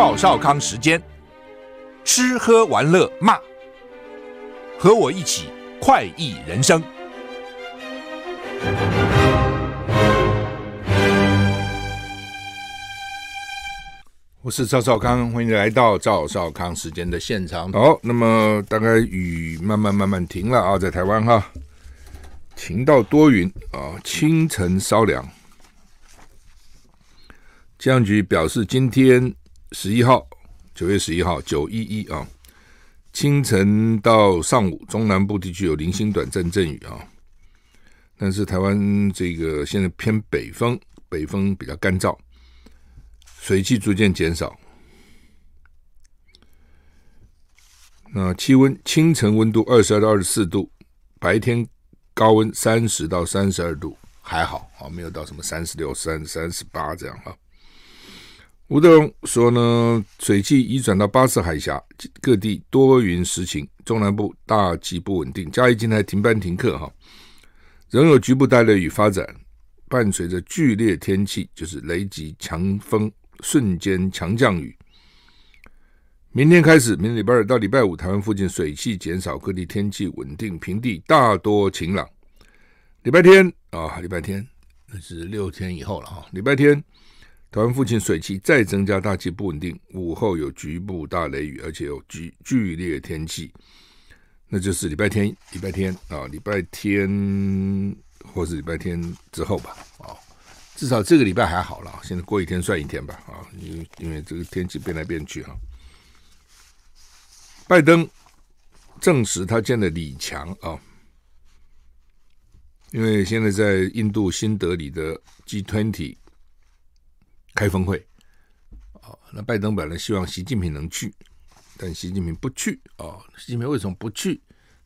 赵少康时间，吃喝玩乐骂，和我一起快意人生。我是赵少康，欢迎来到赵少康时间的现场。好，那么大概雨慢慢慢慢停了啊，在台湾哈，晴到多云啊，清晨稍凉。气象局表示，今天十一号，九月十一号，九一一啊，清晨到上午，中南部地区有零星短暂阵雨啊，但是台湾这个现在偏北风，北风比较干燥。水汽逐渐减少，那气温清晨温度二十二到二十四度，白天高温三十到三十二度，还好啊，没有到什么三十六、三三十八这样哈。吴德荣说呢，水汽移转到巴士海峡，各地多云时晴，中南部大气不稳定，嘉义今天还停班停课哈，仍有局部带雷雨发展，伴随着剧烈天气，就是雷击、强风。瞬间强降雨，明天开始，明天礼拜二到礼拜五，台湾附近水汽减少，各地天气稳定，平地大多晴朗。礼拜天啊，礼拜天那是六天以后了哈。礼拜天，台湾附近水汽再增加，大气不稳定，午后有局部大雷雨，而且有剧剧烈天气，那就是礼拜天，礼拜天啊，礼拜天或是礼拜天之后吧，啊。至少这个礼拜还好了，现在过一天算一天吧，啊，因为因为这个天气变来变去哈。拜登证实他见了李强啊，因为现在在印度新德里的 G20 开峰会啊，那拜登本来希望习近平能去，但习近平不去啊，习近平为什么不去？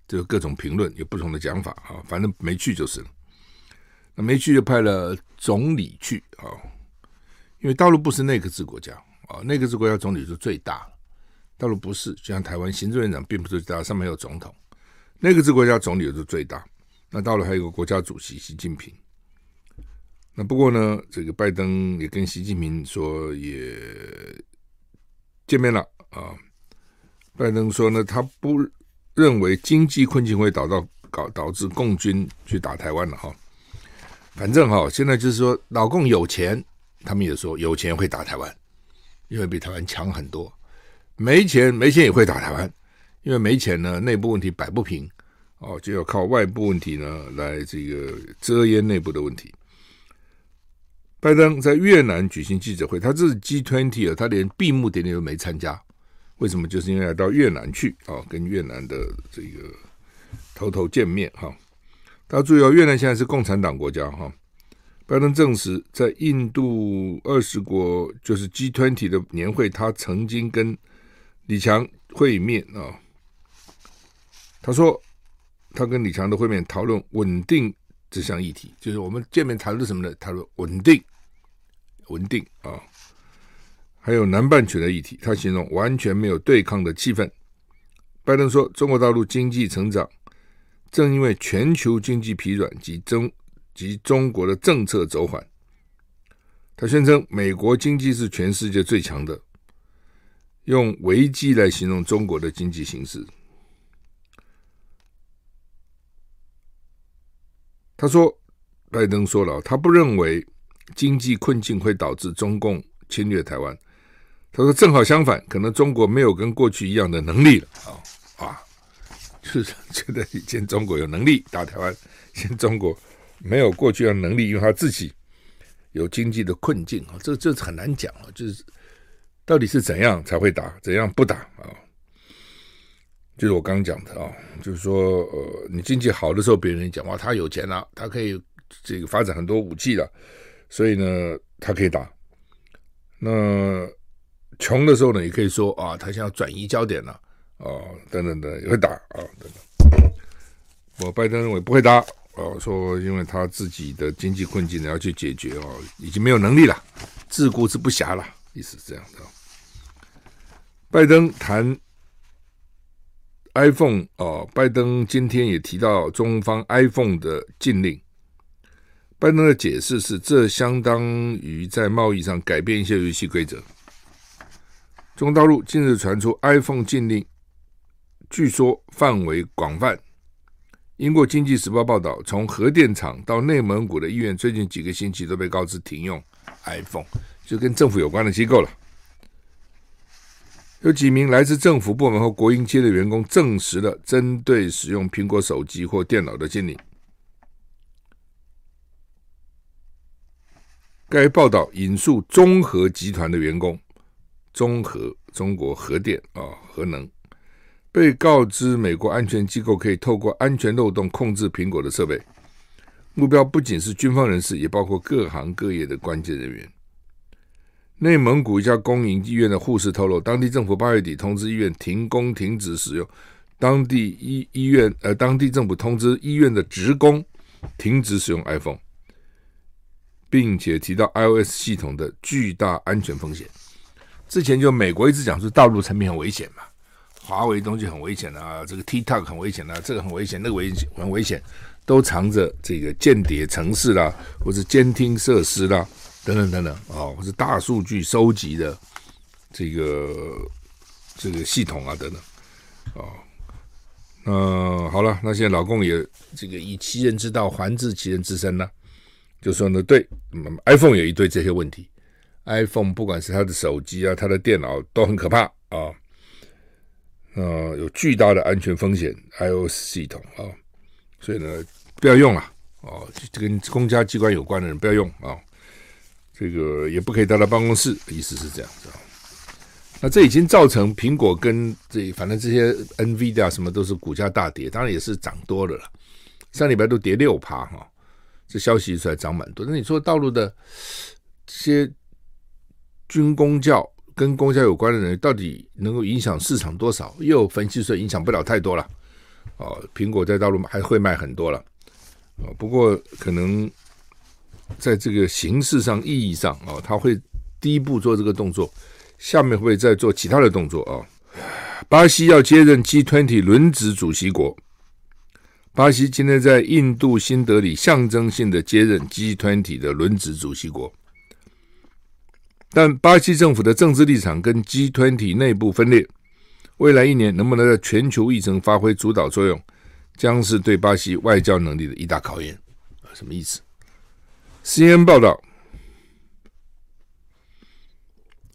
这个各种评论有不同的讲法啊，反正没去就是了。那没去就派了总理去啊，因为大陆不是内阁制国家啊，内阁制国家总理是最大，大陆不是，就像台湾行政院长并不是最大，上面有总统，内阁制国家总理是最大。那大陆还有个国家主席习近平。那不过呢，这个拜登也跟习近平说也见面了啊。拜登说呢，他不认为经济困境会导到搞导致共军去打台湾了哈。反正哈，现在就是说，老共有钱，他们也说有钱会打台湾，因为比台湾强很多；没钱，没钱也会打台湾，因为没钱呢，内部问题摆不平，哦，就要靠外部问题呢来这个遮掩内部的问题。拜登在越南举行记者会，他这是 G20 啊，他连闭幕典礼都没参加，为什么？就是因为要到越南去啊，跟越南的这个头头见面哈。大家注意哦，越南现在是共产党国家哈。拜登证实，在印度二十国就是 G20 的年会，他曾经跟李强会面啊。他说，他跟李强的会面讨论稳定这项议题，就是我们见面谈论什么呢？谈论稳定，稳定啊。还有南半球的议题，他形容完全没有对抗的气氛。拜登说，中国大陆经济成长。正因为全球经济疲软及中及中国的政策走缓，他宣称美国经济是全世界最强的，用危机来形容中国的经济形势。他说，拜登说了，他不认为经济困境会导致中共侵略台湾。他说，正好相反，可能中国没有跟过去一样的能力了啊啊。就是觉得以前中国有能力打台湾，现在中国没有过去的能力，因为他自己有经济的困境啊，这这很难讲啊。就是到底是怎样才会打，怎样不打啊？就是我刚刚讲的啊，就是说，呃，你经济好的时候，别人讲哇，他有钱了，他可以这个发展很多武器了，所以呢，他可以打。那穷的时候呢，也可以说啊，他想要转移焦点了，啊，等等的也会打啊，等等。我拜登认为不会打，哦，说因为他自己的经济困境呢要去解决哦，已经没有能力了，自顾之不暇了，意思是这样的。拜登谈。iPhone 哦，拜登今天也提到中方 iPhone 的禁令。拜登的解释是，这相当于在贸易上改变一些游戏规则。中大陆近日传出 iPhone 禁令，据说范围广泛。英国《经济时报》报道，从核电厂到内蒙古的医院，最近几个星期都被告知停用 iPhone，就跟政府有关的机构了。有几名来自政府部门和国营企业的员工证实了针对使用苹果手机或电脑的禁令。该报道引述中核集团的员工，中核中国核电啊核能，被告知美国安全机构可以透过安全漏洞控制苹果的设备，目标不仅是军方人士，也包括各行各业的关键人员。内蒙古一家公营医院的护士透露，当地政府八月底通知医院停工停止使用。当地医医院呃，当地政府通知医院的职工停止使用 iPhone，并且提到 iOS 系统的巨大安全风险。之前就美国一直讲说大陆产品很危险嘛，华为东西很危险啊，这个 TikTok 很危险啊，这个很危险，那个危险很危险，都藏着这个间谍程式啦，或是监听设施啦。等等等等啊，或是大数据收集的这个这个系统啊，等等啊，那好了，那现在老共也这个以其人之道还治其人之身呢，就说呢，对，iPhone 有一堆这些问题，iPhone 不管是它的手机啊，它的电脑都很可怕啊，呃，有巨大的安全风险，iOS 系统啊，所以呢，不要用了哦，这跟公家机关有关的人不要用啊。这个也不可以带到办公室，意思是这样子。那这已经造成苹果跟这反正这些 NVIDIA 什么都是股价大跌，当然也是涨多了了。上礼拜都跌六趴哈，这消息一出来涨蛮多。那你说大陆的这些军工教跟公教有关的人，到底能够影响市场多少？又分析说影响不了太多了。哦，苹果在大陆还会卖很多了。哦，不过可能。在这个形式上、意义上哦，他会第一步做这个动作，下面会再做其他的动作啊。巴西要接任 G20 轮值主席国，巴西今天在印度新德里象征性的接任 G20 的轮值主席国，但巴西政府的政治立场跟 G20 内部分裂，未来一年能不能在全球议程发挥主导作用，将是对巴西外交能力的一大考验。什么意思？CNN 报道，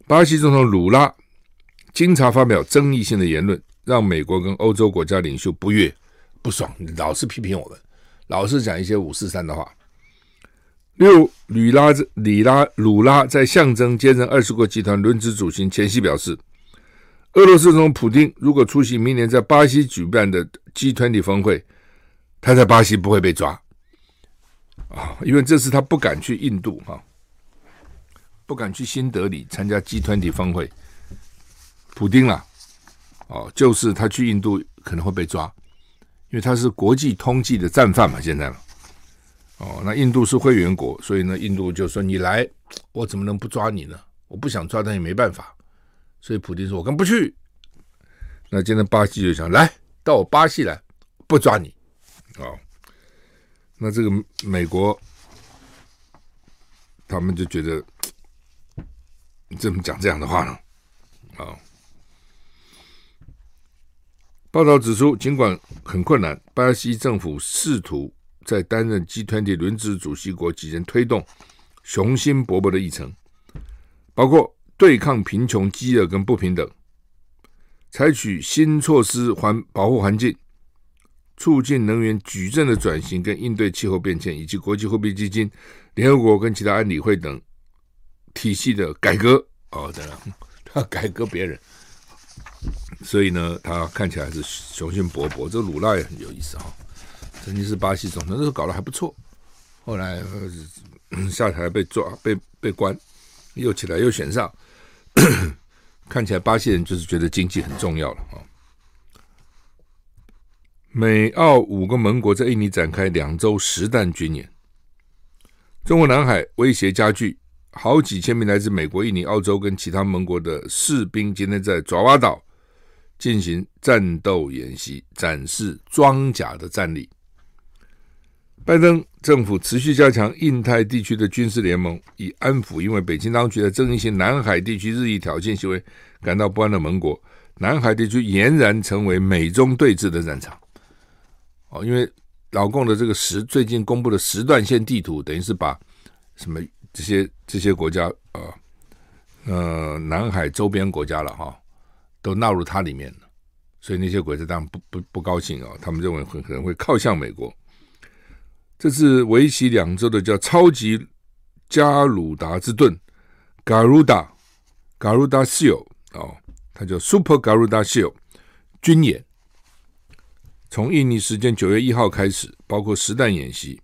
巴西总统鲁拉经常发表争议性的言论，让美国跟欧洲国家领袖不悦不爽，老是批评我们，老是讲一些五四三的话。六，吕拉里拉鲁拉在象征接任二十国集团轮值主席前夕表示，俄罗斯总统普丁如果出席明年在巴西举办的 G 团体峰会，他在巴西不会被抓。啊，因为这次他不敢去印度哈，不敢去新德里参加 G 团体峰会，普丁啊，哦，就是他去印度可能会被抓，因为他是国际通缉的战犯嘛，现在了，哦，那印度是会员国，所以呢，印度就说你来，我怎么能不抓你呢？我不想抓，但也没办法，所以普京说，我跟不去。那现在巴西就想来到我巴西来，不抓你，哦。那这个美国，他们就觉得 你怎么讲这样的话呢？啊，报道指出，尽管很困难，巴西政府试图在担任 G20 轮值主席国期间推动雄心勃勃的议程，包括对抗贫穷、饥饿跟不平等，采取新措施环保护环境。促进能源矩阵的转型，跟应对气候变迁，以及国际货币基金、联合国跟其他安理会等体系的改革。哦，对了，他改革别人，所以呢，他看起来是雄心勃勃。这鲁拉也很有意思哈，曾经是巴西总统，那时候搞得还不错，后来、呃、下台被抓，被被关，又起来又选上，看起来巴西人就是觉得经济很重要了啊。美澳五个盟国在印尼展开两周实弹军演，中国南海威胁加剧，好几千名来自美国、印尼、澳洲跟其他盟国的士兵今天在爪哇岛进行战斗演习，展示装甲的战力。拜登政府持续加强印太地区的军事联盟，以安抚因为北京当局在争议性南海地区日益挑衅行为感到不安的盟国。南海地区俨然成为美中对峙的战场。哦，因为老共的这个时最近公布的时段线地图，等于是把什么这些这些国家啊，呃，呃，南海周边国家了哈，都纳入它里面了，所以那些鬼子当然不不不高兴啊，他们认为很可能会靠向美国。这次为期两周的叫超级加鲁达之盾 （Garuda Garuda Shield） 哦，它叫 Super Garuda Shield 军演。从印尼时间九月一号开始，包括实弹演习，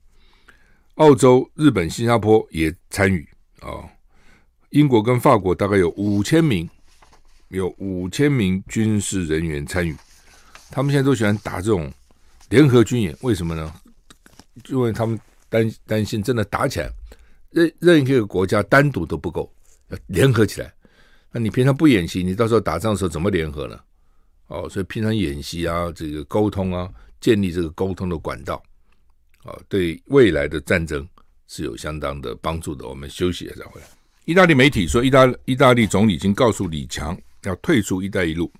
澳洲、日本、新加坡也参与啊、哦。英国跟法国大概有五千名，有五千名军事人员参与。他们现在都喜欢打这种联合军演，为什么呢？因为他们担担心真的打起来，任任何一个国家单独都不够，要联合起来。那你平常不演习，你到时候打仗的时候怎么联合呢？哦，所以平常演习啊，这个沟通啊，建立这个沟通的管道，啊，对未来的战争是有相当的帮助的。我们休息一下再回来。意大利媒体说，意大意大利总理已经告诉李强要退出“一带一路”，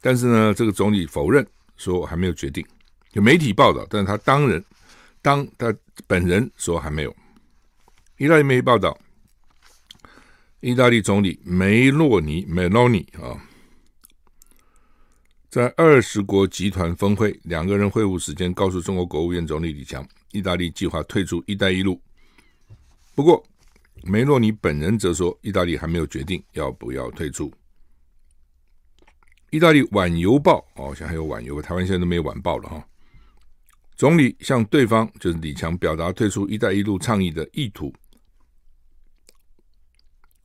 但是呢，这个总理否认说还没有决定。有媒体报道，但是他当人当他本人说还没有。意大利媒体报道，意大利总理梅洛尼梅洛尼啊。在二十国集团峰会，两个人会晤时间告诉中国国务院总理李强，意大利计划退出“一带一路”。不过，梅洛尼本人则说，意大利还没有决定要不要退出。意大利《晚邮报》哦，好像还有《晚邮》，台湾现在都没有《晚报》了哈。总理向对方就是李强表达退出“一带一路”倡议的意图。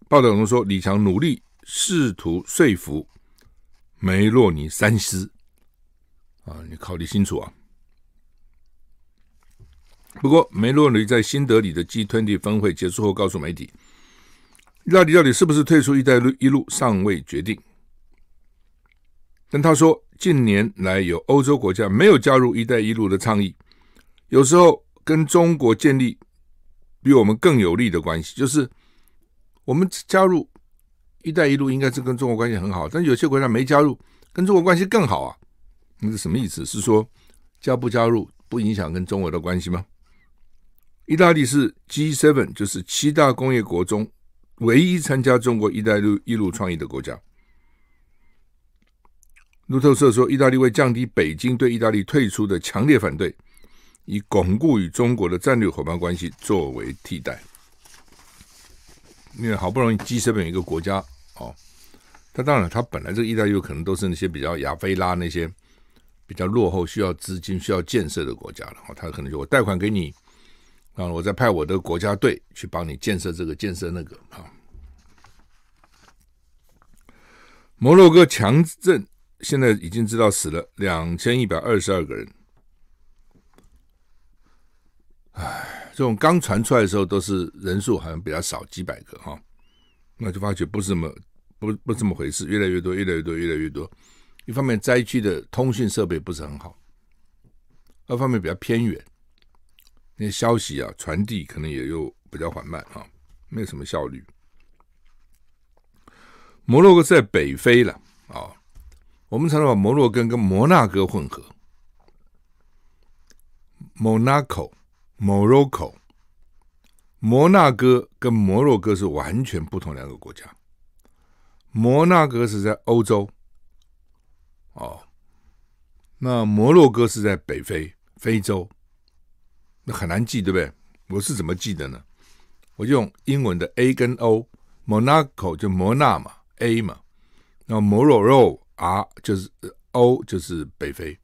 报道中说，李强努力试图说服。梅洛尼三思啊，你考虑清楚啊。不过，梅洛尼在新德里的 G20 峰会结束后，告诉媒体，意大利到底是不是退出“一带一路”尚未决定。但他说，近年来有欧洲国家没有加入“一带一路”的倡议，有时候跟中国建立比我们更有利的关系，就是我们加入。“一带一路”应该是跟中国关系很好，但有些国家没加入，跟中国关系更好啊。那是什么意思？是说加不加入不影响跟中国的关系吗？意大利是 G7，就是七大工业国中唯一参加中国“一带一路”倡议的国家。路透社说，意大利为降低北京对意大利退出的强烈反对，以巩固与中国的战略伙伴关系作为替代。因为好不容易 G7 有一个国家哦，他当然他本来这个意大利可能都是那些比较亚非拉那些比较落后、需要资金、需要建设的国家了。哦，他可能就我贷款给你，啊，我再派我的国家队去帮你建设这个、建设那个啊。摩洛哥强震现在已经知道死了两千一百二十二个人，唉。这种刚传出来的时候，都是人数好像比较少，几百个哈，那就发觉不是这么不不这么回事，越来越多，越来越多，越来越多。一方面灾区的通讯设备不是很好，二方面比较偏远，那些消息啊传递可能也又比较缓慢啊，没有什么效率。摩洛哥在北非了啊，我们常常把摩洛哥跟摩纳哥混合 Monaco, Morocco,、摩纳哥跟摩洛哥是完全不同两个国家。摩纳哥是在欧洲，哦，那摩洛哥是在北非、非洲，那很难记，对不对？我是怎么记的呢？我就用英文的 A 跟 O，Monaco 就摩纳嘛，A 嘛，然后摩洛哥 R 就是 O 就是北非。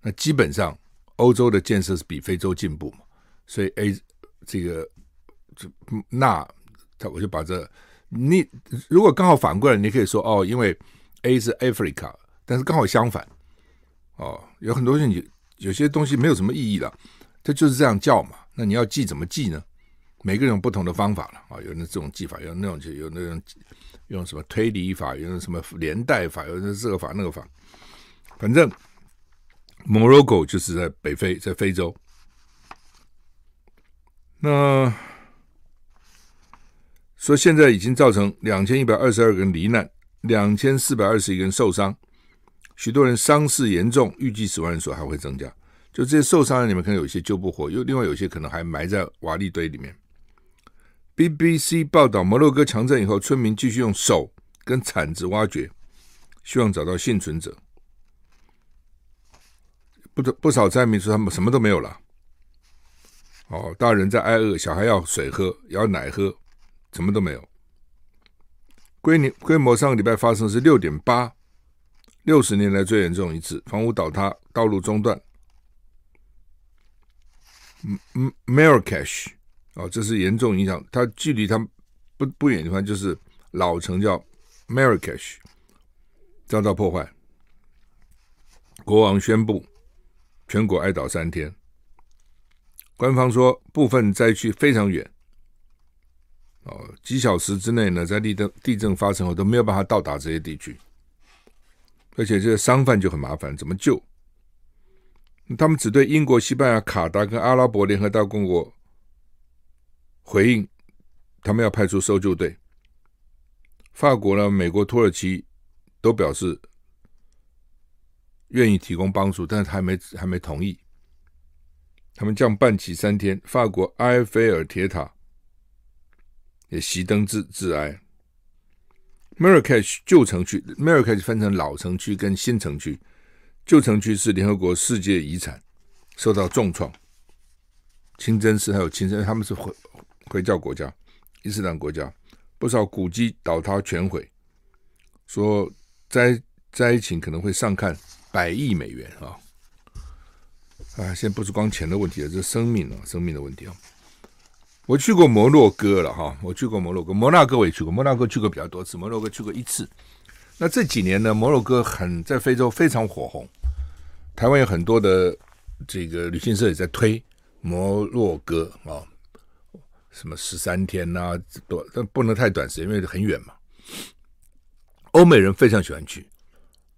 那基本上欧洲的建设是比非洲进步嘛，所以 A 这个这那他我就把这你如果刚好反过来，你可以说哦，因为 A 是 Africa，但是刚好相反哦，有很多东西有些东西没有什么意义了，它就是这样叫嘛。那你要记怎么记呢？每个人有不同的方法了啊，有那这种技法，有那种就有那种用什么推理法，有那什么连带法，有那这个法那个法，反正。摩洛哥就是在北非，在非洲。那说现在已经造成两千一百二十二个人罹难，两千四百二十一人受伤，许多人伤势严重，预计死亡人数还会增加。就这些受伤的里面，可能有些救不活，又另外有些可能还埋在瓦砾堆里面。BBC 报道，摩洛哥强震以后，村民继续用手跟铲子挖掘，希望找到幸存者。不不少灾民说他们什么都没有了，哦，大人在挨饿，小孩要水喝，要奶喝，什么都没有。规模规模上个礼拜发生是六点八，六十年来最严重一次，房屋倒塌，道路中断。嗯 Marrakesh 哦，这是严重影响，它距离它不不远的地方就是老城叫 Marrakesh，遭到破坏。国王宣布。全国哀悼三天。官方说，部分灾区非常远，哦，几小时之内呢，在地震地震发生后都没有办法到达这些地区，而且这些商贩就很麻烦，怎么救？他们只对英国、西班牙、卡达跟阿拉伯联合大公国回应，他们要派出搜救队。法国呢、美国、土耳其都表示。愿意提供帮助，但是还没还没同意。他们降半旗三天，法国埃菲尔铁塔也熄灯致致哀。Marrakech 旧城区，Marrakech 分成老城区跟新城区。旧城区是联合国世界遗产，受到重创。清真寺还有清真，他们是回教国家，伊斯兰国家，不少古迹倒塌全毁，说灾灾情可能会上看。百亿美元啊！啊，现在不是光钱的问题了，这是生命啊，生命的问题啊！我去过摩洛哥了哈，我去过摩洛哥，摩纳哥我也去过，摩纳哥去过比较多次，摩洛哥去过一次。那这几年呢，摩洛哥很在非洲非常火红，台湾有很多的这个旅行社也在推摩洛哥啊，什么十三天呐、啊，多但不能太短时间，因为很远嘛。欧美人非常喜欢去。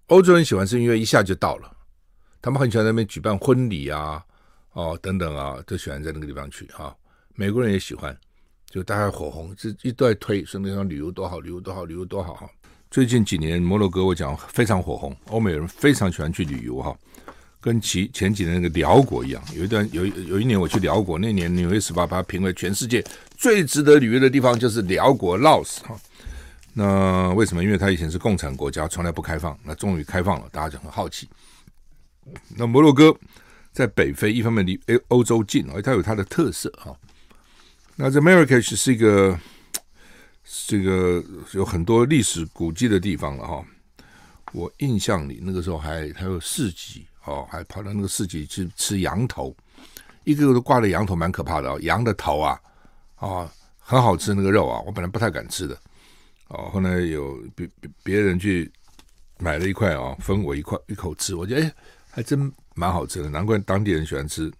欧洲人喜欢是因为一下就到了，他们很喜欢在那边举办婚礼啊，哦等等啊，都喜欢在那个地方去啊。美国人也喜欢，就大家火红，这一都在推说那地方旅游多好，旅游多好，旅游多好哈。最近几年摩洛哥我讲非常火红，欧美人非常喜欢去旅游哈，跟其前几年那个辽国一样。有一段有有一年我去辽国，那年纽约时报把它评为全世界最值得旅游的地方，就是辽国劳斯哈。那为什么？因为他以前是共产国家，从来不开放。那终于开放了，大家就很好奇。那摩洛哥在北非，一方面离欧洲近，而它有它的特色哈。那这 Marrakech 是一个这个有很多历史古迹的地方了哈。我印象里那个时候还还有市集哦，还跑到那个市集去吃羊头，一个个都挂着羊头，蛮可怕的哦。羊的头啊，啊，很好吃那个肉啊，我本来不太敢吃的。哦，后来有别别别人去买了一块啊，分我一块一口吃，我觉得哎，还真蛮好吃的，难怪当地人喜欢吃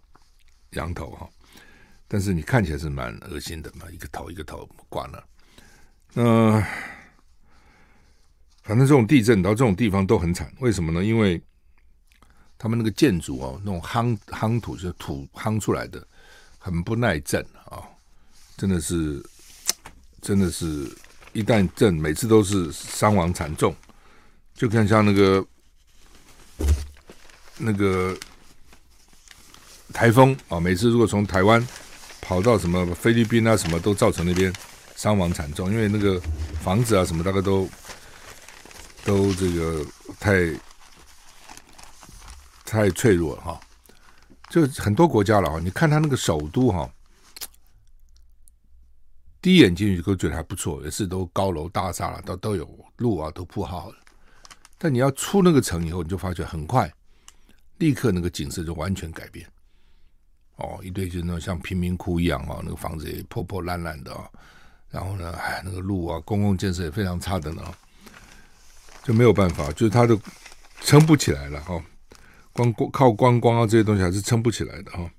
羊头哈。但是你看起来是蛮恶心的嘛，一个头一个头挂那。嗯，反正这种地震到这种地方都很惨，为什么呢？因为他们那个建筑哦，那种夯夯土就是土夯出来的，很不耐震啊，真的是，真的是。一旦震，每次都是伤亡惨重，就看像那个那个台风啊，每次如果从台湾跑到什么菲律宾啊，什么都造成那边伤亡惨重，因为那个房子啊什么大概都都这个太太脆弱了哈，就很多国家了哈，你看他那个首都哈。第一眼进去都觉得还不错，也是都高楼大厦了，都都有路啊，都铺好了。但你要出那个城以后，你就发觉很快，立刻那个景色就完全改变。哦，一堆就那种像贫民窟一样啊，那个房子也破破烂烂的啊，然后呢，哎，那个路啊，公共建设也非常差的呢，就没有办法，就是它都撑不起来了哈。光靠观光啊这些东西还是撑不起来的哈。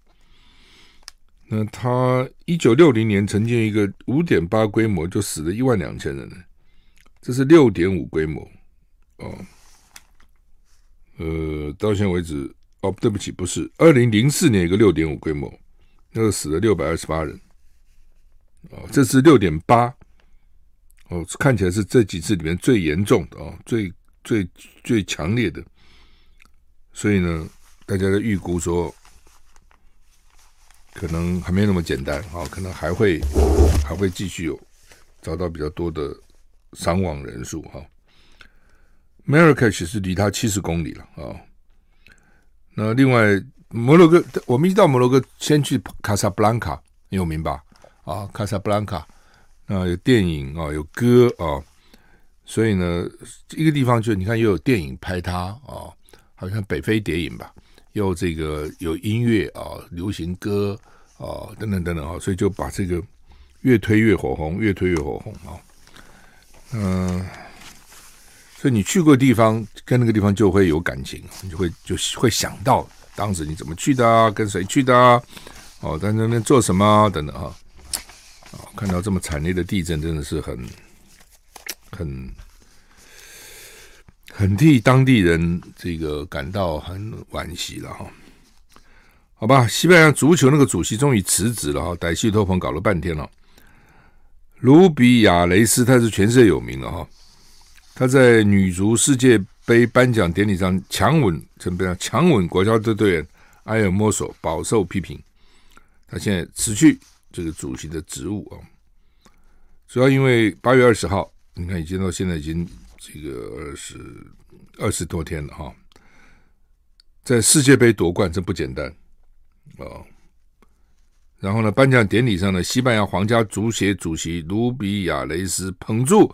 那他一九六零年曾经一个五点八规模就死了一万两千人呢，这是六点五规模哦。呃，到现在为止。哦，对不起，不是，二零零四年一个六点五规模，那个死了六百二十八人，哦，这是六点八，哦，看起来是这几次里面最严重的哦，最最最强烈的，所以呢，大家在预估说，可能还没那么简单啊，可能还会还会继续有找到比较多的伤亡人数哈。Marrakech 是离它七十公里了啊。那另外，摩洛哥，我们一到摩洛哥，先去卡萨布兰卡，有名吧？啊，卡萨布兰卡，那有电影啊，有歌啊，所以呢，一个地方就你看，又有电影拍它啊，好像北非谍影吧，又这个有音乐啊，流行歌啊，等等等等啊，所以就把这个越推越火红，越推越火红啊，嗯。所以你去过地方，跟那个地方就会有感情，你就会就会想到当时你怎么去的啊，跟谁去的啊，哦，在那边做什么啊，等等哈，啊，看到这么惨烈的地震，真的是很很很替当地人这个感到很惋惜了哈。好吧，西班牙足球那个主席终于辞职了哈，歹戏托棚搞了半天了，卢比亚雷斯他是全世界有名了哈。他在女足世界杯颁奖典礼上强吻，怎么样？强吻国家队队员埃尔莫索，饱受批评。他现在辞去这个主席的职务啊，主要因为八月二十号，你看已经到现在已经这个二十二十多天了哈，在世界杯夺冠真不简单啊。然后呢，颁奖典礼上呢，西班牙皇家足协主席卢比亚雷斯捧住。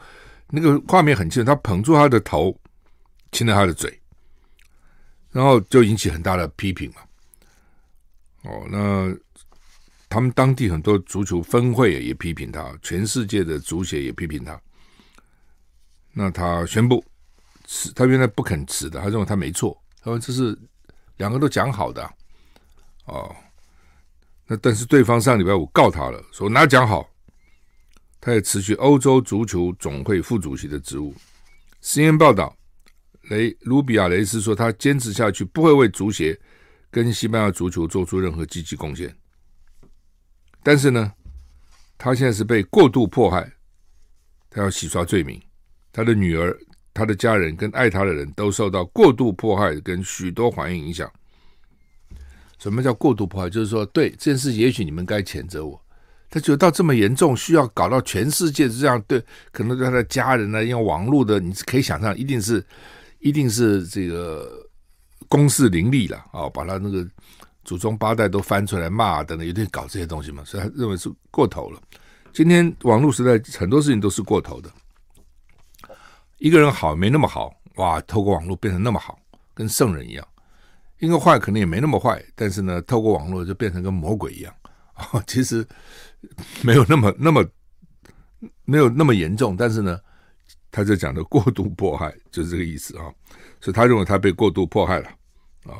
那个画面很清楚，他捧住他的头，亲了他的嘴，然后就引起很大的批评嘛。哦，那他们当地很多足球分会也批评他，全世界的足协也批评他。那他宣布辞，他原来不肯辞的，他认为他没错，他说这是两个都讲好的。哦，那但是对方上礼拜五告他了，说哪讲好？他也辞去欧洲足球总会副主席的职务。CNN 报道，雷卢比亚雷斯说，他坚持下去不会为足协跟西班牙足球做出任何积极贡献。但是呢，他现在是被过度迫害，他要洗刷罪名。他的女儿、他的家人跟爱他的人都受到过度迫害跟许多环境影响。什么叫过度迫害？就是说，对这件事，也许你们该谴责我。他觉得到这么严重，需要搞到全世界这样对，可能对他的家人呢，用网络的，你可以想象，一定是，一定是这个公势凌厉了啊，把他那个祖宗八代都翻出来骂等等，一定搞这些东西嘛，所以他认为是过头了。今天网络时代，很多事情都是过头的。一个人好没那么好，哇，透过网络变成那么好，跟圣人一样；一个坏可能也没那么坏，但是呢，透过网络就变成跟魔鬼一样。哦，其实。没有那么那么没有那么严重，但是呢，他就讲的过度迫害，就是这个意思啊。所以他认为他被过度迫害了啊。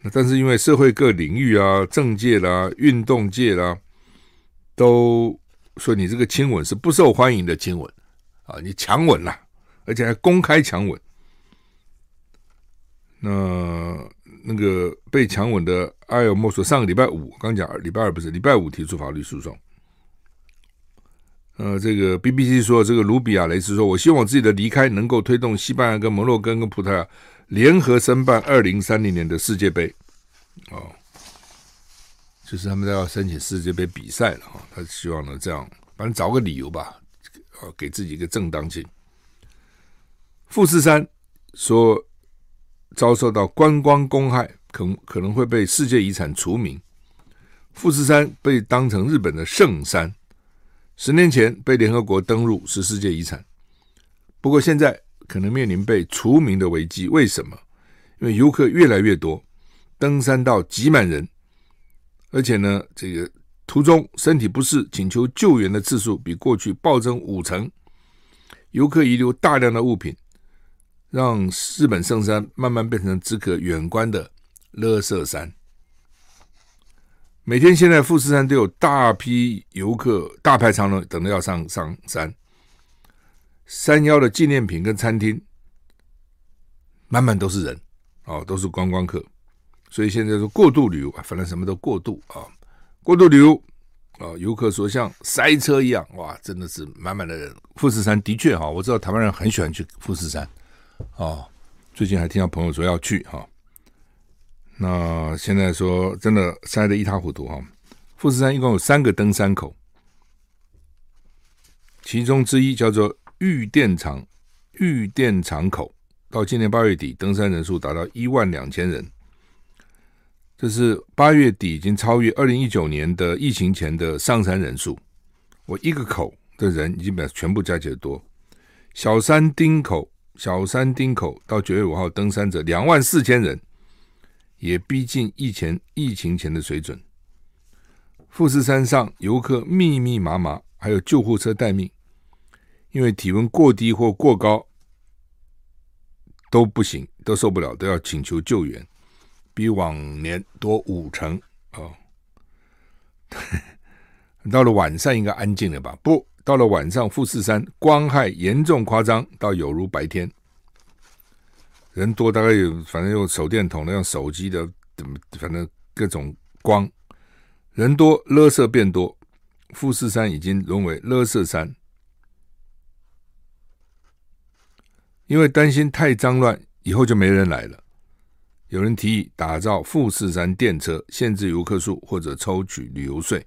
那但是因为社会各领域啊、政界啦、运动界啦，都说你这个亲吻是不受欢迎的亲吻啊，你强吻了，而且还公开强吻。那。那个被强吻的埃尔莫索上个礼拜五，刚讲礼拜二不是礼拜五提出法律诉讼。呃，这个 BBC 说，这个卢比亚雷斯说：“我希望自己的离开能够推动西班牙跟摩洛哥跟葡萄牙联合申办二零三零年的世界杯。”哦，就是他们都要申请世界杯比赛了哈。他希望呢这样，反正找个理由吧，呃，给自己一个正当性。富士山说。遭受到观光公害，可可能会被世界遗产除名。富士山被当成日本的圣山，十年前被联合国登入是世界遗产。不过现在可能面临被除名的危机。为什么？因为游客越来越多，登山道挤满人，而且呢，这个途中身体不适请求救援的次数比过去暴增五成。游客遗留大量的物品，让日本圣山慢慢变成只可远观的垃圾山。每天现在富士山都有大批游客大排长龙，等着要上上山。山腰的纪念品跟餐厅满满都是人哦，都是观光客。所以现在说过度旅游啊，反正什么都过度啊，过度旅游。啊，游客说像塞车一样，哇，真的是满满的人。富士山的确哈，我知道台湾人很喜欢去富士山，啊，最近还听到朋友说要去哈。那现在说真的塞得一塌糊涂哈。富士山一共有三个登山口，其中之一叫做御殿场御殿场口，到今年八月底登山人数达到一万两千人。这是八月底已经超越二零一九年的疫情前的上山人数，我一个口的人已经把全部加起来多。小山丁口，小山丁口到九月五号登山者两万四千人，也逼近疫情疫情前的水准。富士山上游客密密麻麻，还有救护车待命，因为体温过低或过高都不行，都受不了，都要请求救援。比往年多五成哦。到了晚上应该安静了吧？不，到了晚上，富士山光害严重夸张，到有如白天。人多，大概有，反正用手电筒的，用手机的，怎么反正各种光。人多，垃圾变多，富士山已经沦为垃圾山。因为担心太脏乱，以后就没人来了。有人提议打造富士山电车，限制游客数或者抽取旅游税，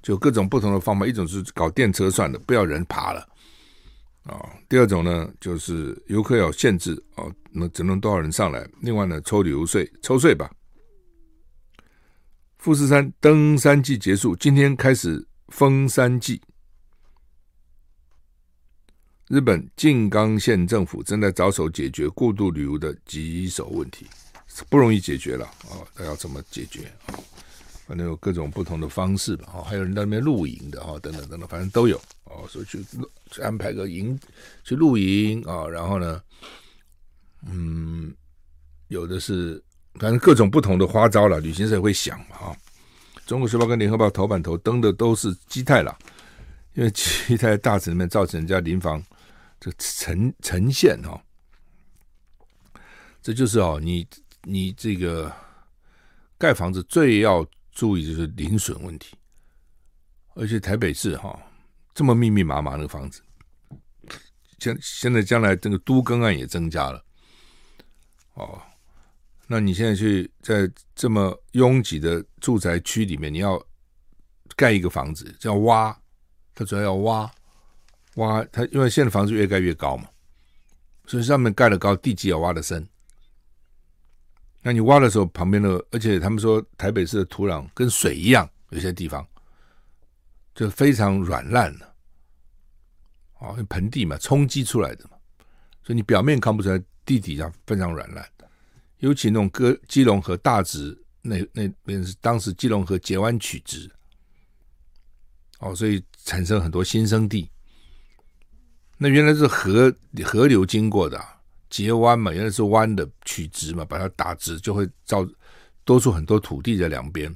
就各种不同的方法。一种是搞电车算了，不要人爬了啊、第二种呢，就是游客要限制哦，那只能多少人上来。另外呢，抽旅游税，抽税吧。富士山登山季结束，今天开始封山季。日本静冈县政府正在着手解决过度旅游的棘手问题。不容易解决了啊！他要怎么解决啊？反正有各种不同的方式吧。哦，还有人在那边露营的哈，等等等等，反正都有哦。所以去去安排个营去露营啊，然后呢，嗯，有的是反正各种不同的花招了。旅行社会想嘛哈。中国时报跟联合报头版头登的都是基泰了，因为基泰大池里面造成人家临房这呈呈现哈，这就是哦你。你这个盖房子最要注意就是零损问题，而且台北市哈这么密密麻麻的房子，现现在将来这个都更案也增加了，哦，那你现在去在这么拥挤的住宅区里面，你要盖一个房子，叫挖，它主要要挖挖它，因为现在房子越盖越高嘛，所以上面盖的高，地基要挖的深。那你挖的时候，旁边的，而且他们说台北市的土壤跟水一样，有些地方就非常软烂了，哦，盆地嘛，冲击出来的嘛，所以你表面看不出来，地底下非常软烂。尤其那种哥基隆河大直那那边是当时基隆河截弯取直，哦，所以产生很多新生地。那原来是河河流经过的。截弯嘛，原来是弯的取直嘛，把它打直就会造多出很多土地在两边。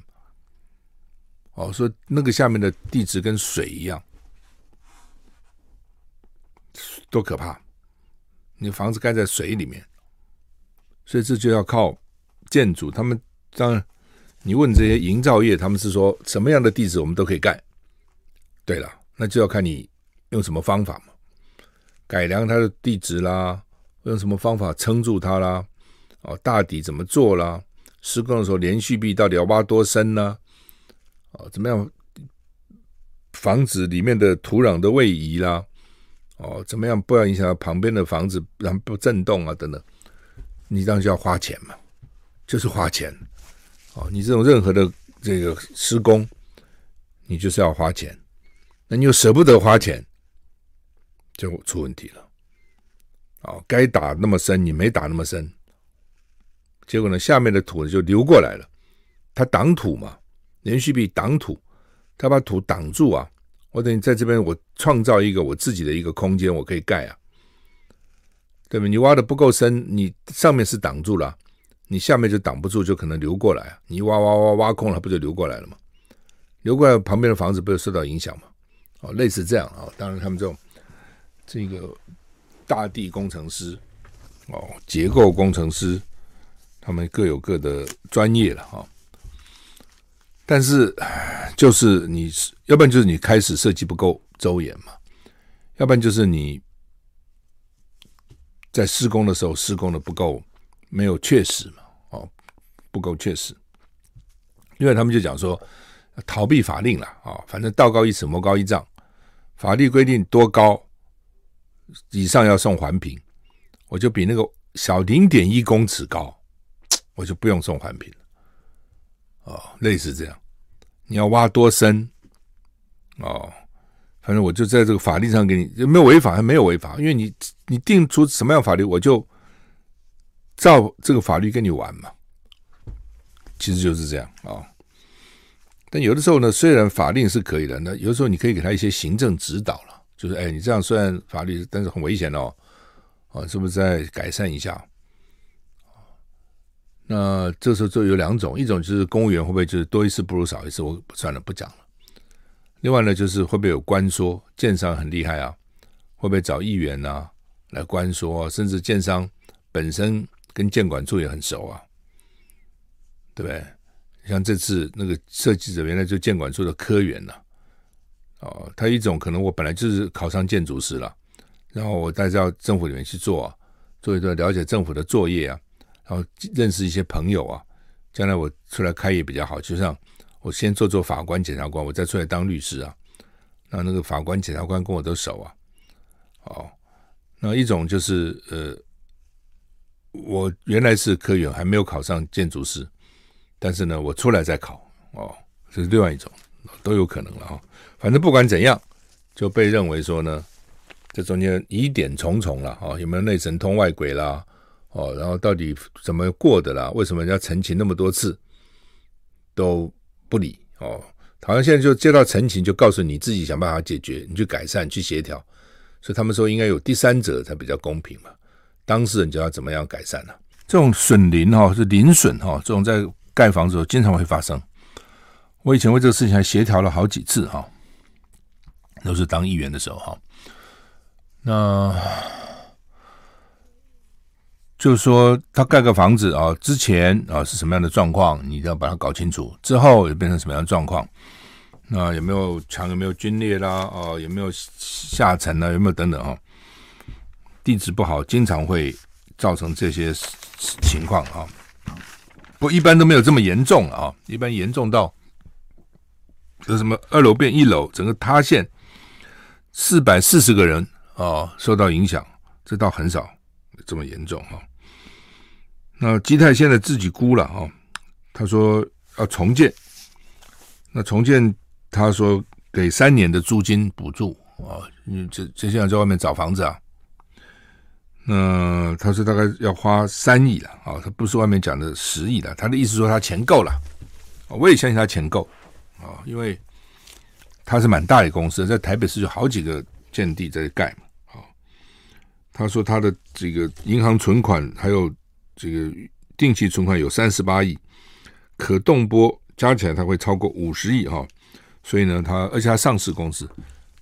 哦，说那个下面的地质跟水一样，多可怕！你房子盖在水里面，所以这就要靠建筑。他们当然，你问这些营造业，他们是说什么样的地质我们都可以盖。对了，那就要看你用什么方法嘛，改良它的地质啦。用什么方法撑住它啦？哦，大底怎么做啦？施工的时候连续壁到底要挖多深呢？哦，怎么样防止里面的土壤的位移啦？哦，怎么样不要影响旁边的房子，让不震动啊？等等，你当然就要花钱嘛，就是花钱。哦，你这种任何的这个施工，你就是要花钱，那你又舍不得花钱，就出问题了。啊，该打那么深你没打那么深，结果呢，下面的土就流过来了，它挡土嘛，连续壁挡土，它把土挡住啊，我等于在这边我创造一个我自己的一个空间，我可以盖啊，对吧？你挖的不够深，你上面是挡住了，你下面就挡不住，就可能流过来啊，你挖挖挖挖空了，不就流过来了吗？流过来旁边的房子不就受到影响吗？哦，类似这样啊，当然他们这种这个。大地工程师，哦，结构工程师，他们各有各的专业了哈。但是，就是你要不然就是你开始设计不够周延嘛，要不然就是你在施工的时候施工的不够没有确实嘛，哦，不够确实。因为，他们就讲说逃避法令了啊，反正道高一尺，魔高一丈，法律规定多高。以上要送环评，我就比那个小零点一公尺高，我就不用送环评了。哦，类似这样，你要挖多深？哦，反正我就在这个法律上给你，有没有违法？还没有违法，因为你你定出什么样法律，我就照这个法律跟你玩嘛。其实就是这样啊，但有的时候呢，虽然法令是可以的，那有的时候你可以给他一些行政指导了。就是哎，你这样虽然法律，但是很危险哦，啊，是不是再改善一下？那这时候就有两种，一种就是公务员会不会就是多一事不如少一事，我算了不讲了。另外呢，就是会不会有官说，建商很厉害啊，会不会找议员啊来关说，甚至建商本身跟建管处也很熟啊，对不对？像这次那个设计者原来就建管处的科员呐、哦，他一种可能我本来就是考上建筑师了，然后我带到政府里面去做，做一做了解政府的作业啊，然后认识一些朋友啊，将来我出来开业比较好。就像我先做做法官、检察官，我再出来当律师啊，那那个法官、检察官跟我都熟啊。哦，那一种就是呃，我原来是科员，还没有考上建筑师，但是呢，我出来再考，哦，这是另外一种，都有可能了哈。反正不管怎样，就被认为说呢，这中间疑点重重了啊，有没有内神通外鬼啦？哦，然后到底怎么过的啦？为什么人家陈情那么多次都不理？哦，好像现在就接到陈情，就告诉你自己想办法解决，你去改善、去协调。所以他们说应该有第三者才比较公平嘛，当事人就要怎么样改善呢？这种损邻哈是邻损哈，这种在盖房子时候经常会发生。我以前为这个事情还协调了好几次哈。都是当议员的时候哈，那就是说他盖个房子啊，之前啊是什么样的状况，你要把它搞清楚。之后又变成什么样的状况？那有没有墙有没有龟裂啦？哦，有没有下沉呢？有没有等等啊？地质不好，经常会造成这些情况啊。不，一般都没有这么严重啊。一般严重到有什么二楼变一楼，整个塌陷。四百四十个人啊、受到影响，这倒很少这么严重哈、哦。那基泰现在自己估了哈、哦，他说要重建，那重建他说给三年的租金补助啊，因为这这些人在外面找房子啊。那他说大概要花三亿了啊、他不是外面讲的十亿了，他的意思说他钱够了，我也相信他钱够啊、因为。他是蛮大的公司，在台北市有好几个建地在盖嘛。好，他说他的这个银行存款还有这个定期存款有三十八亿，可动拨加起来他会超过五十亿哈。所以呢，他而且他上市公司，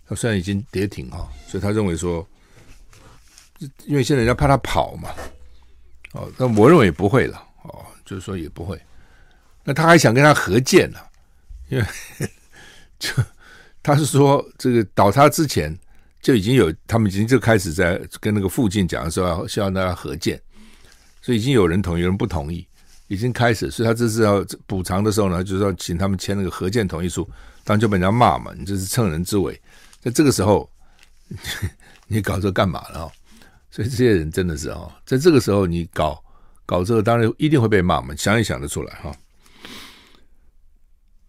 他虽然已经跌停哈，所以他认为说，因为现在人家怕他跑嘛，哦，但我认为也不会了哦，就是说也不会。那他还想跟他合建呢，因为 就。他是说，这个倒塌之前就已经有，他们已经就开始在跟那个附近讲说要希望大家合建，所以已经有人同意，有人不同意，已经开始。所以他这次要补偿的时候呢，就是要请他们签那个合建同意书，当然就被人家骂嘛，你这是趁人之危。在这个时候，你搞这干嘛了？哦，所以这些人真的是哦，在这个时候你搞搞这个，当然一定会被骂嘛，想也想得出来哈。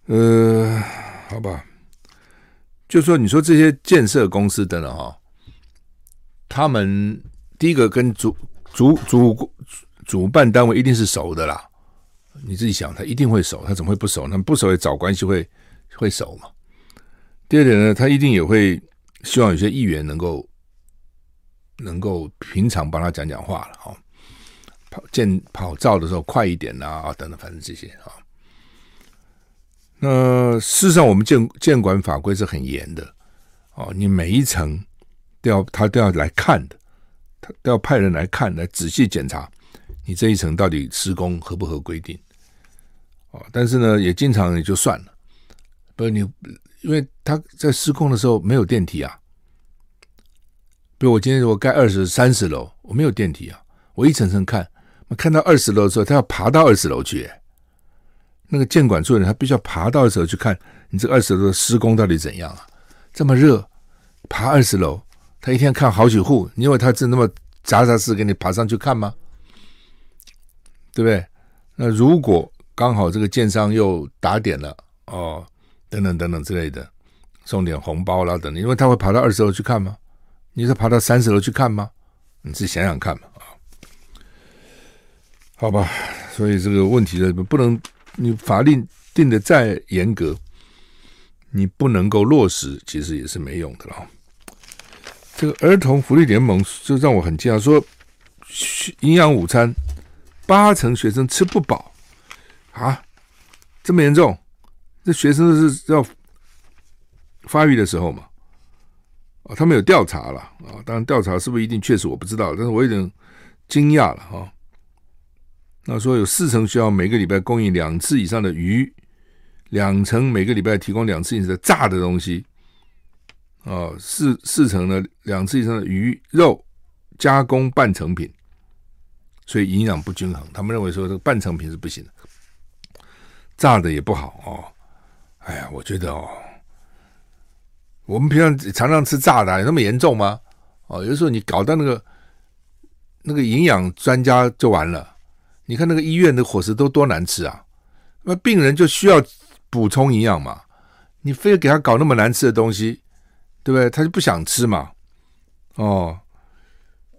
呃，好吧。就说你说这些建设公司等等哈，他们第一个跟主主主主办单位一定是熟的啦。你自己想，他一定会熟，他怎么会不熟？那不熟也找关系会会熟嘛。第二点呢，他一定也会希望有些议员能够能够平常帮他讲讲话了哈。跑见跑照的时候快一点呐啊，等等，反正这些啊。那事实上，我们建建管法规是很严的哦，你每一层都要他都要来看的，他都要派人来看，来仔细检查你这一层到底施工合不合规定哦。但是呢，也经常也就算了，不是你，因为他在施工的时候没有电梯啊。比如我今天如果盖二十三十楼，我没有电梯啊，我一层层看，看到二十楼的时候，他要爬到二十楼去。那个建管处的人，他必须要爬到二十楼去看你这二十楼的施工到底怎样啊？这么热，爬二十楼，他一天看好几户，你以为他真那么杂杂事给你爬上去看吗？对不对？那如果刚好这个建商又打点了哦，等等等等之类的，送点红包啦等等，因为他会爬到二十楼去看吗？你是爬到三十楼去看吗？你自己想想看嘛啊！好吧，所以这个问题呢，不能。你法令定的再严格，你不能够落实，其实也是没用的了。这个儿童福利联盟就让我很惊讶，说营养午餐八成学生吃不饱啊，这么严重？这学生是要发育的时候嘛？啊，他们有调查了啊，当然调查是不是一定确实我不知道，但是我有点惊讶了哈。那说有四成需要每个礼拜供应两次以上的鱼，两成每个礼拜提供两次以上的炸的东西，啊，四四成呢两次以上的鱼肉加工半成品，所以营养不均衡。他们认为说这个半成品是不行的，炸的也不好哦。哎呀，我觉得哦，我们平常常常吃炸的，有那么严重吗？哦，有的时候你搞到那个那个营养专家就完了。你看那个医院的伙食都多难吃啊！那病人就需要补充营养嘛，你非要给他搞那么难吃的东西，对不对？他就不想吃嘛。哦，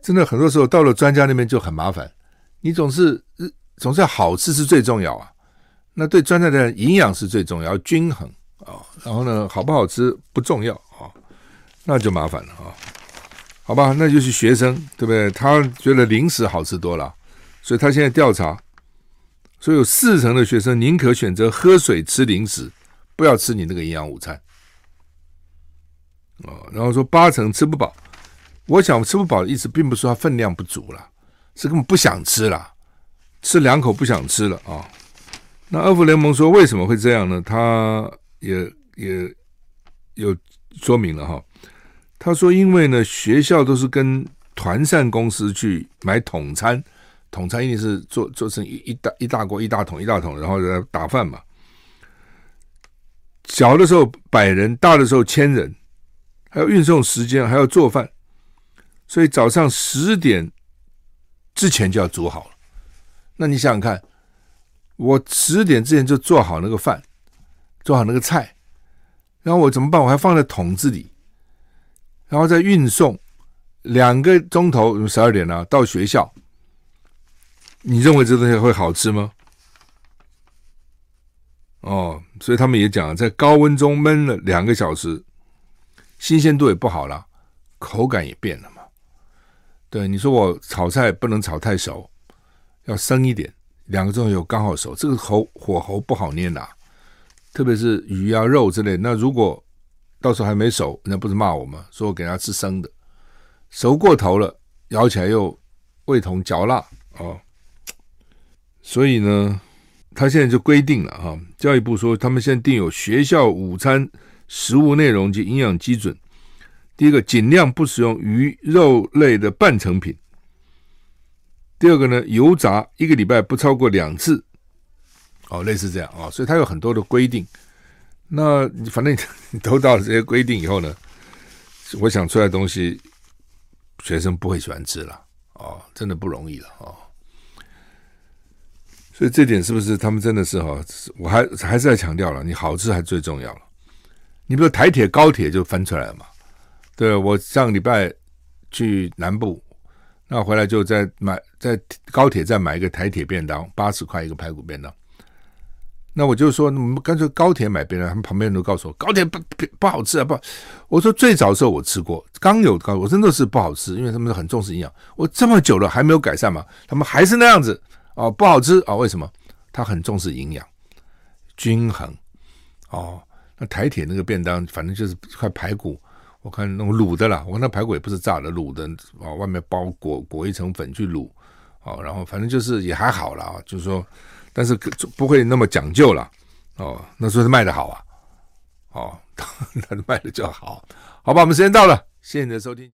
真的很多时候到了专家那边就很麻烦。你总是总是要好吃是最重要啊。那对专家的营养是最重要，要均衡啊。然后呢，好不好吃不重要啊，那就麻烦了啊。好吧，那就是学生对不对？他觉得零食好吃多了。所以他现在调查，所以有四成的学生宁可选择喝水吃零食，不要吃你那个营养午餐。哦，然后说八成吃不饱，我想吃不饱的意思并不是说他分量不足了，是根本不想吃了，吃两口不想吃了啊。那二福联盟说为什么会这样呢？他也也有说明了哈。他说因为呢学校都是跟团膳公司去买统餐。统餐一定是做做成一一大一大锅一大桶一大桶，然后来打饭嘛。小的时候百人，大的时候千人，还要运送时间，还要做饭，所以早上十点之前就要煮好了。那你想想看，我十点之前就做好那个饭，做好那个菜，然后我怎么办？我还放在桶子里，然后再运送两个钟头，十二点了到学校。你认为这东西会好吃吗？哦，所以他们也讲，在高温中焖了两个小时，新鲜度也不好了，口感也变了嘛。对，你说我炒菜不能炒太熟，要生一点，两个钟头有刚好熟，这个喉火候不好捏呐，特别是鱼啊肉之类。那如果到时候还没熟，那不是骂我吗？说我给他吃生的，熟过头了，咬起来又味同嚼蜡哦。所以呢，他现在就规定了哈，教育部说他们现在定有学校午餐食物内容及营养基准。第一个，尽量不使用鱼肉类的半成品。第二个呢，油炸一个礼拜不超过两次。哦，类似这样啊，所以他有很多的规定。那反正你都到了这些规定以后呢，我想出来的东西，学生不会喜欢吃了哦，真的不容易了哦。所以这点是不是他们真的是哈？我还还是在强调了，你好吃还最重要了。你比如台铁、高铁就翻出来了嘛？对，我上个礼拜去南部，那回来就再买在高铁站买一个台铁便当，八十块一个排骨便当。那我就说，我们干脆高铁买便当。他们旁边人都告诉我，高铁不不好吃啊！不，我说最早的时候我吃过，刚有高，我真的是不好吃，因为他们很重视营养。我这么久了还没有改善嘛，他们还是那样子哦，不好吃啊、哦？为什么？他很重视营养，均衡哦。那台铁那个便当，反正就是一块排骨，我看那种卤的啦，我看那排骨也不是炸的，卤的、哦，外面包裹裹一层粉去卤，哦，然后反正就是也还好了，就是说。但是不会那么讲究了哦，那说是卖的好啊，哦，那卖的就好，好吧，我们时间到了，谢谢你的收听。